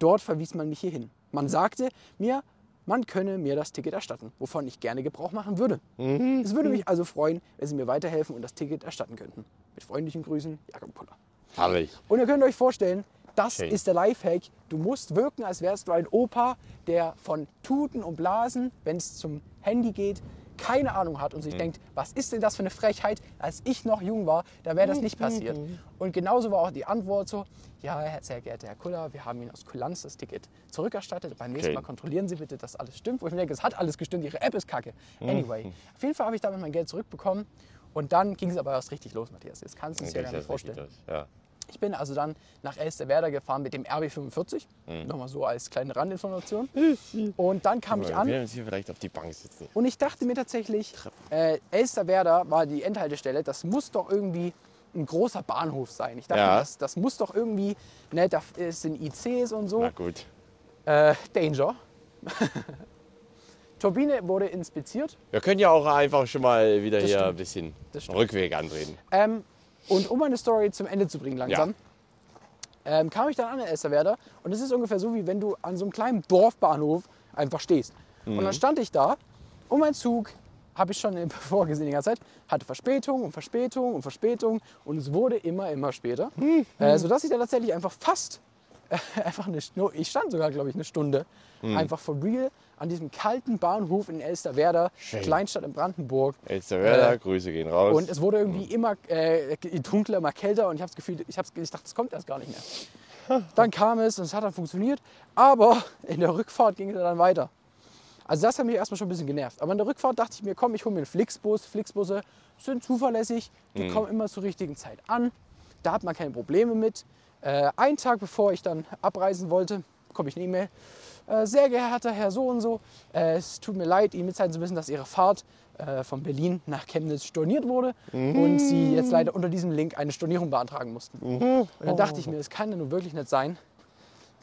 Dort verwies man mich hierhin. Man sagte mir, man könne mir das Ticket erstatten, wovon ich gerne Gebrauch machen würde. Es würde mich also freuen, wenn Sie mir weiterhelfen und das Ticket erstatten könnten. Mit freundlichen Grüßen, Jakob Puller. Herrlich. Und ihr könnt euch vorstellen, das Schön. ist der Lifehack. Du musst wirken, als wärst du ein Opa, der von Tuten und Blasen, wenn es zum Handy geht, keine Ahnung hat und sich denkt, was ist denn das für eine Frechheit? Als ich noch jung war, da wäre das nicht passiert. Und genauso war auch die Antwort so, ja, sehr geehrter Herr Kuller, wir haben Ihnen aus Kulanz das Ticket zurückerstattet. Beim nächsten Okay. Mal kontrollieren Sie bitte, dass alles stimmt. Wo ich mir denke, es hat alles gestimmt, Ihre App ist kacke. Anyway, auf jeden Fall habe ich damit mein Geld zurückbekommen. Und dann ging es aber erst richtig los, Matthias. Jetzt kannst du es dir gar nicht vorstellen. Ja. Ich bin also dann nach Elsterwerda gefahren mit dem RB45. Nochmal so als kleine Randinformation. [laughs] Und dann kam ich Wir an werden uns hier vielleicht auf die Bank sitzen. und ich dachte mir tatsächlich, äh, Elsterwerda war die Endhaltestelle. Das muss doch irgendwie ein großer Bahnhof sein. Ich dachte, Ja. das, das muss doch irgendwie, ne, da sind ICs und so. Na gut. Äh, Danger. [laughs] Turbine wurde inspiziert. Wir können ja auch einfach schon mal wieder Das hier stimmt. ein bisschen. Rückweg antreten. Ähm, und um meine Story zum Ende zu bringen langsam, ähm, kam ich dann an in Elsterwerda. Und es ist ungefähr so, wie wenn du an so einem kleinen Dorfbahnhof einfach stehst. Und dann stand ich da und mein Zug, habe ich schon [laughs] vorgesehen die ganze Zeit, hatte Verspätung und Verspätung und Verspätung. Und es wurde immer, immer später. Äh, sodass ich dann tatsächlich einfach fast, äh, [laughs] einfach eine Stunde, ich stand sogar, glaube ich, eine Stunde, einfach for real an diesem kalten Bahnhof in Elsterwerda, Schön. Kleinstadt in Brandenburg. Elsterwerda, Äh, Grüße gehen raus. Und es wurde irgendwie immer äh, dunkler, immer kälter und ich habe das Gefühl, ich, hab's, ich dachte, das kommt erst gar nicht mehr. Dann kam es und es hat dann funktioniert, aber in der Rückfahrt ging es dann weiter. Also das hat mich erstmal schon ein bisschen genervt. Aber in der Rückfahrt dachte ich mir, komm, ich hole mir einen Flixbus. Flixbusse sind zuverlässig, die kommen immer zur richtigen Zeit an. Da hat man keine Probleme mit. Äh, einen Tag bevor ich dann abreisen wollte, bekomme ich eine E-Mail. Äh, sehr geehrter Herr so und so, äh, es tut mir leid, Ihnen mitteilen zu müssen, dass Ihre Fahrt äh, von Berlin nach Chemnitz storniert wurde und Sie jetzt leider unter diesem Link eine Stornierung beantragen mussten. Und dann dachte ich mir, das kann ja nun wirklich nicht sein.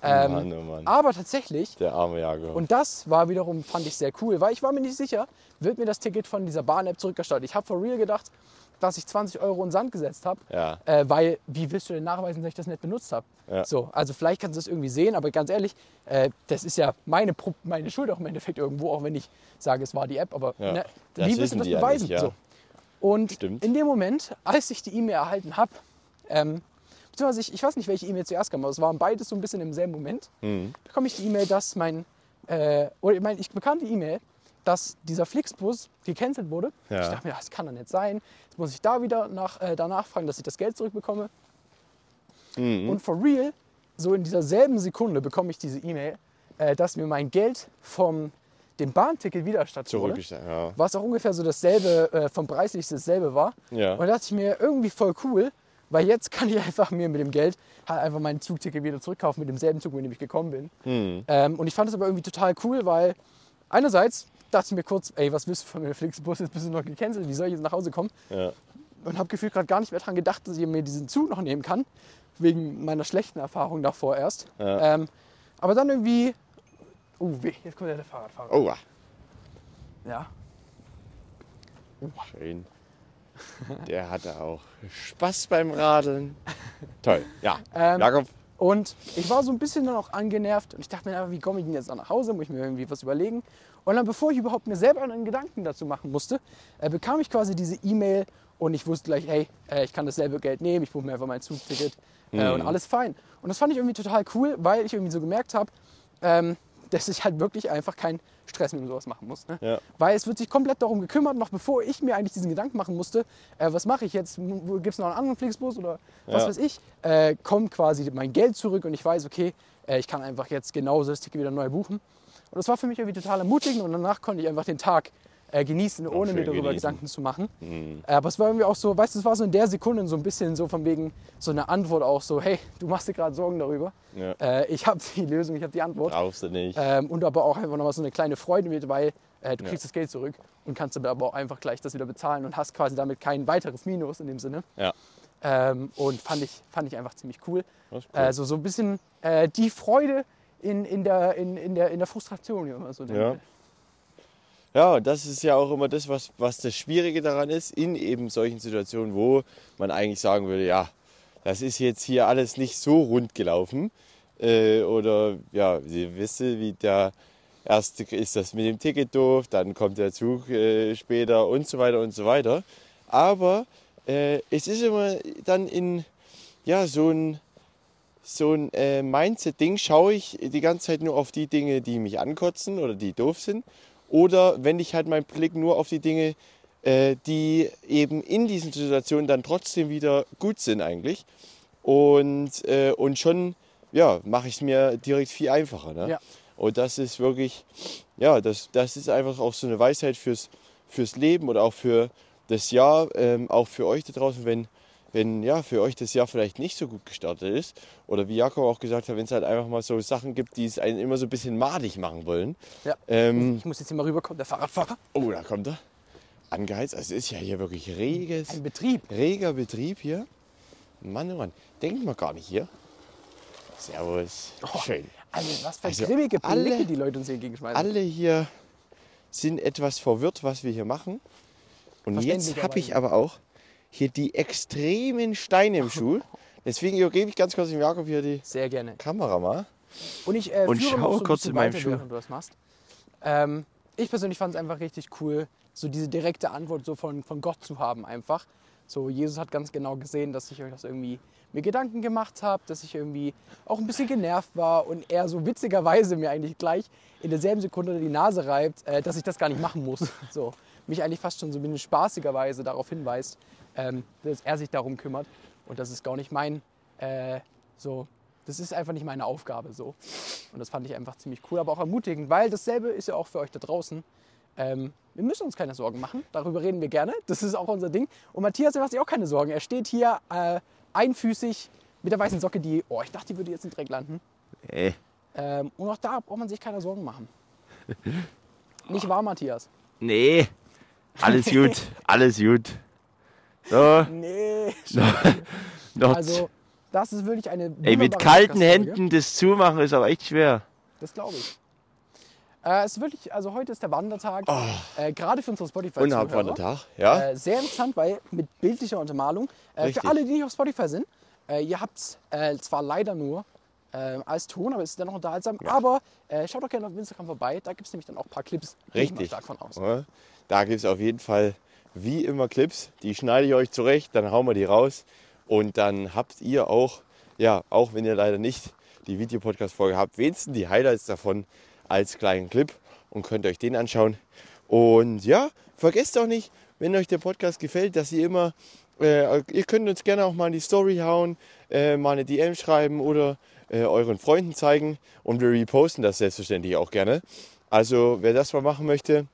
Ähm, Mann, oh Mann. Aber tatsächlich Der arme Jakob. und das war wiederum, fand ich sehr cool, weil ich war mir nicht sicher, wird mir das Ticket von dieser Bahn-App zurückerstattet. Ich habe for real gedacht, dass ich 20 Euro in den Sand gesetzt habe. Ja. Äh, weil, wie willst du denn nachweisen, dass ich das nicht benutzt habe? Ja. So, also vielleicht kannst du das irgendwie sehen, aber ganz ehrlich, äh, das ist ja meine, Pro- meine Schuld auch im Endeffekt irgendwo, auch wenn ich sage, es war die App, aber Ja. ne, wie willst du das beweisen? nicht, so. Und Stimmt. in dem Moment, als ich die E-Mail erhalten habe, ähm, beziehungsweise ich, ich weiß nicht, welche E-Mail zuerst kam, aber es waren beides so ein bisschen im selben Moment, Mhm. bekomme ich die E-Mail, dass mein, äh, oder ich meine, ich bekam die E-Mail, dass dieser Flixbus gecancelt wurde. Ja. Ich dachte mir, das kann doch nicht sein. Jetzt muss ich da wieder nach, äh, danach fragen, dass ich das Geld zurückbekomme. Mhm. Und for real, so in dieser selben Sekunde bekomme ich diese E-Mail, äh, dass mir mein Geld vom dem Bahnticket wieder. Zurückgestellt. Ja. Was auch ungefähr so dasselbe, äh, vom Preislich dasselbe war. Ja. Und da dachte ich mir, irgendwie voll cool, weil jetzt kann ich einfach mir mit dem Geld halt einfach mein Zugticket wieder zurückkaufen mit demselben Zug, mit dem ich gekommen bin. Hm. Ähm, und ich fand das aber irgendwie total cool, weil einerseits dachte ich mir kurz, ey, was willst du von mir, Flixbus, jetzt bist du noch gecancelt, wie soll ich jetzt nach Hause kommen? Ja. Und habe gefühlt gerade gar nicht mehr daran gedacht, dass ich mir diesen Zug noch nehmen kann, wegen meiner schlechten Erfahrung davor erst. Ja. Ähm, aber dann irgendwie, uh, weh, jetzt kommt ja der Fahrradfahrer. Oh, Ja. schön. Der hatte auch Spaß beim Radeln. Toll. Ja. Ähm, Jakob. Und ich war so ein bisschen dann auch angenervt und ich dachte mir, einfach, wie komme ich denn jetzt nach Hause? Muss ich mir irgendwie was überlegen? Und dann, bevor ich überhaupt mir selber einen Gedanken dazu machen musste, äh, bekam ich quasi diese E-Mail und ich wusste gleich, hey, äh, ich kann dasselbe Geld nehmen, ich buche mir einfach mein Zugticket äh, und alles fein. Und das fand ich irgendwie total cool, weil ich irgendwie so gemerkt habe, ähm, dass ich halt wirklich einfach keinen Stress mit sowas machen muss. Ne? Ja. Weil es wird sich komplett darum gekümmert, noch bevor ich mir eigentlich diesen Gedanken machen musste, äh, was mache ich jetzt? Gibt es noch einen anderen Flixbus oder was Ja. weiß ich? Äh, kommt quasi mein Geld zurück und ich weiß, okay, äh, ich kann einfach jetzt genauso das Ticket wieder neu buchen. Und das war für mich irgendwie total ermutigend und danach konnte ich einfach den Tag äh, genießen, ohne mir darüber genießen. Gedanken zu machen. Mhm. Äh, aber es war irgendwie auch so, weißt du, es war so in der Sekunde so ein bisschen so von wegen so eine Antwort auch so, hey, du machst dir gerade Sorgen darüber. Ja. Äh, ich habe die Lösung, ich habe die Antwort. Brauchst du nicht. Ähm, und aber auch einfach nochmal so eine kleine Freude mit, weil äh, du Ja. kriegst das Geld zurück und kannst aber auch einfach gleich das wieder bezahlen und hast quasi damit kein weiteres Minus in dem Sinne. Ja. Ähm, und fand ich, fand ich einfach ziemlich cool. Cool. Also so ein bisschen äh, die Freude in, in, der, in, in, der, in der Frustration, wie man so Ja. Ja, das ist ja auch immer das, was, was das Schwierige daran ist, in eben solchen Situationen, wo man eigentlich sagen würde, ja, das ist jetzt hier alles nicht so rund gelaufen. Äh, oder ja, Sie wissen, wie der erste ist das mit dem Ticket doof, dann kommt der Zug äh, später und so weiter und so weiter. Aber äh, es ist immer dann in ja, so ein, so ein äh, Mindset-Ding, schaue ich die ganze Zeit nur auf die Dinge, die mich ankotzen oder die doof sind Oder wende ich halt meinen Blick nur auf die Dinge, äh, die eben in diesen Situationen dann trotzdem wieder gut sind eigentlich. Und, äh, und schon ja, mache ich es mir direkt viel einfacher. Ne? Ja. Und das ist wirklich, ja, das, das ist einfach auch so eine Weisheit fürs, fürs Leben oder auch für das Jahr, ähm, auch für euch da draußen, wenn, wenn ja, für euch das Jahr vielleicht nicht so gut gestartet ist. Oder wie Jakob auch gesagt hat, wenn es halt einfach mal so Sachen gibt, die es einen immer so ein bisschen madig machen wollen. Ja. Ähm, Ich muss jetzt hier mal rüberkommen, der Fahrradfahrer. oh, da kommt er. Angeheizt. Also es ist ja hier wirklich reges, Ein Betrieb. reger Betrieb hier. Mann, oh Mann. Denkt man gar nicht hier. Servus. Schön. Also was für Also grimmige alle- Blicke die Leute uns hier entgegenschmeißen. Alle hier sind etwas verwirrt, was wir hier machen. Und jetzt habe ich aber auch hier die extremen Steine im Schuh. Deswegen übergebe ich ganz kurz dem Jakob hier die Sehr gerne. Kamera mal. Und ich äh, Und führe schau noch so kurz in meinem Schuh. während du das machst. Ähm, ich persönlich fand es einfach richtig cool, so diese direkte Antwort so von, von Gott zu haben einfach. So, Jesus hat ganz genau gesehen, dass ich euch das irgendwie mir Gedanken gemacht habe, dass ich irgendwie auch ein bisschen genervt war und er so witzigerweise mir eigentlich gleich in derselben Sekunde die Nase reibt, äh, dass ich das gar nicht machen muss. [laughs] So, mich eigentlich fast schon so ein bisschen spaßigerweise darauf hinweist, ähm, dass er sich darum kümmert und das ist gar nicht mein, äh, so, das ist einfach nicht meine Aufgabe so. Und das fand ich einfach ziemlich cool, aber auch ermutigend, weil dasselbe ist ja auch für euch da draußen. Ähm, wir müssen uns keine Sorgen machen, darüber reden wir gerne, das ist auch unser Ding. Und Matthias macht sich auch keine Sorgen, er steht hier äh, einfüßig mit der weißen Socke, die, oh, ich dachte, die würde jetzt im Dreck landen. Äh. Ähm, und auch da braucht man sich keine Sorgen machen. [laughs] Nicht wahr, Matthias? Nee. Alles [laughs] gut. Alles gut. So. Nee. Noch Also, das ist wirklich eine Ey, mit kalten. Händen das zumachen ist aber echt schwer. Das glaube ich. Äh, es ist wirklich, also heute ist der Wandertag, äh, gerade für unsere spotify Unabwandernder Tag. Ja. Äh, sehr interessant, weil mit bildlicher Untermalung. Äh, für alle, die nicht auf Spotify sind, äh, ihr habt es äh, zwar leider nur als Ton, aber es ist dennoch unterhaltsam. Aber äh, schaut doch gerne auf Instagram vorbei, da gibt es nämlich dann auch ein paar Clips. Richtig. stark von aus. Ja, Da gibt es auf jeden Fall wie immer Clips. Die schneide ich euch zurecht, dann hauen wir die raus. Und dann habt ihr auch, ja, auch wenn ihr leider nicht die Videopodcast-Folge habt, wenigstens die Highlights davon als kleinen Clip und könnt euch den anschauen. Und ja, vergesst auch nicht, wenn euch der Podcast gefällt, dass ihr immer, äh, ihr könnt uns gerne auch mal in die Story hauen, äh, mal eine DM schreiben oder äh, euren Freunden zeigen und wir reposten das selbstverständlich auch gerne. Also wer das mal machen möchte,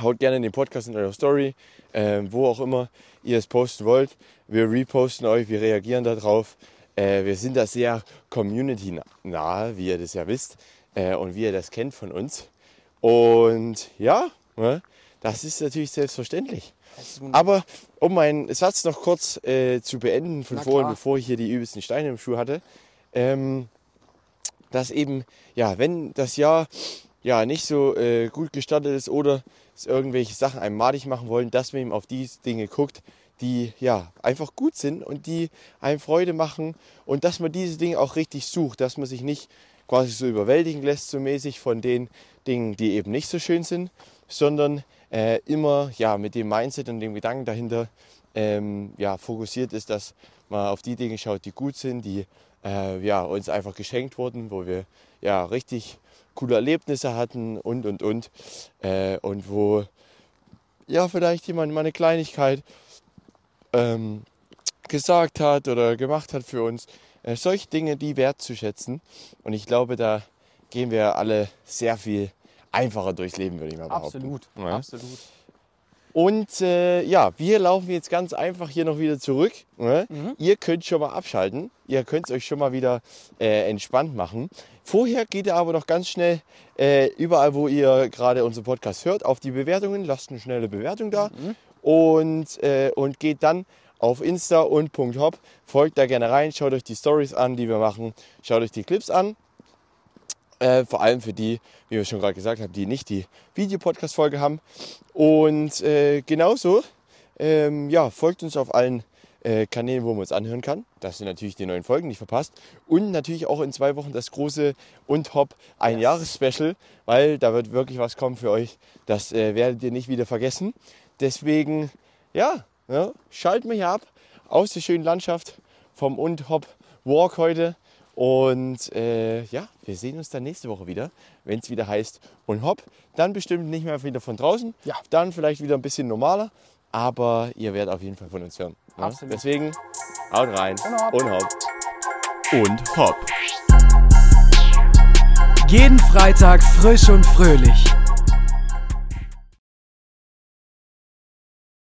haut gerne den Podcast in eure Story, äh, wo auch immer ihr es posten wollt. Wir reposten euch, wir reagieren darauf. Äh, wir sind da sehr community-nahe, wie ihr das ja wisst äh, und wie ihr das kennt von uns. Und ja, ne, das ist natürlich selbstverständlich. Ist. Aber um meinen Satz noch kurz äh, zu beenden von Na vorhin, klar. bevor ich hier die übelsten Steine im Schuh hatte, ähm, dass eben, ja, wenn das Jahr ja nicht so äh, gut gestartet ist oder irgendwelche Sachen einem madig machen wollen, dass man eben auf die Dinge guckt, die ja einfach gut sind und die einem Freude machen und dass man diese Dinge auch richtig sucht, dass man sich nicht quasi so überwältigen lässt, so mäßig von den Dingen, die eben nicht so schön sind, sondern äh, immer ja mit dem Mindset und dem Gedanken dahinter ähm, ja, fokussiert ist, dass man auf die Dinge schaut, die gut sind, die äh, ja, uns einfach geschenkt wurden, wo wir ja richtig coole Erlebnisse hatten und und und äh, und wo ja vielleicht jemand mal eine Kleinigkeit ähm, gesagt hat oder gemacht hat für uns. Äh, solche Dinge, die wertzuschätzen. Und ich glaube, da gehen wir alle sehr viel einfacher durchs Leben, würde ich mal behaupten. Absolut, Ja. absolut. Und äh, ja, wir laufen jetzt ganz einfach hier noch wieder zurück. Ne? Ihr könnt schon mal abschalten. Ihr könnt es euch schon mal wieder äh, entspannt machen. Vorher geht ihr aber noch ganz schnell äh, überall, wo ihr gerade unseren Podcast hört, auf die Bewertungen. Lasst eine schnelle Bewertung da. Und, äh, und geht dann auf Insta und .hop. Folgt da gerne rein. Schaut euch die Stories an, die wir machen. Schaut euch die Clips an. Äh, vor allem für die, wie wir schon gerade gesagt haben, die nicht die Videopodcast-Folge haben. Und äh, genauso ähm, ja, folgt uns auf allen äh, Kanälen, wo man uns anhören kann, dass ihr natürlich die neuen Folgen nicht verpasst. Und natürlich auch in zwei Wochen das große und Hop ein Jahres-Special, weil da wird wirklich was kommen für euch. Das äh, werdet ihr nicht wieder vergessen. Deswegen, ja, ja schalten wir hier ab aus der schönen Landschaft vom und Hop Walk heute. Und äh, ja, wir sehen uns dann nächste Woche wieder, wenn es wieder heißt und hopp. Dann bestimmt nicht mehr wieder von draußen. Ja. Dann vielleicht wieder ein bisschen normaler. Aber ihr werdet auf jeden Fall von uns hören. Ne? Absolut. Deswegen haut rein Und hopp. und hopp. Und hopp. Jeden Freitag frisch und fröhlich.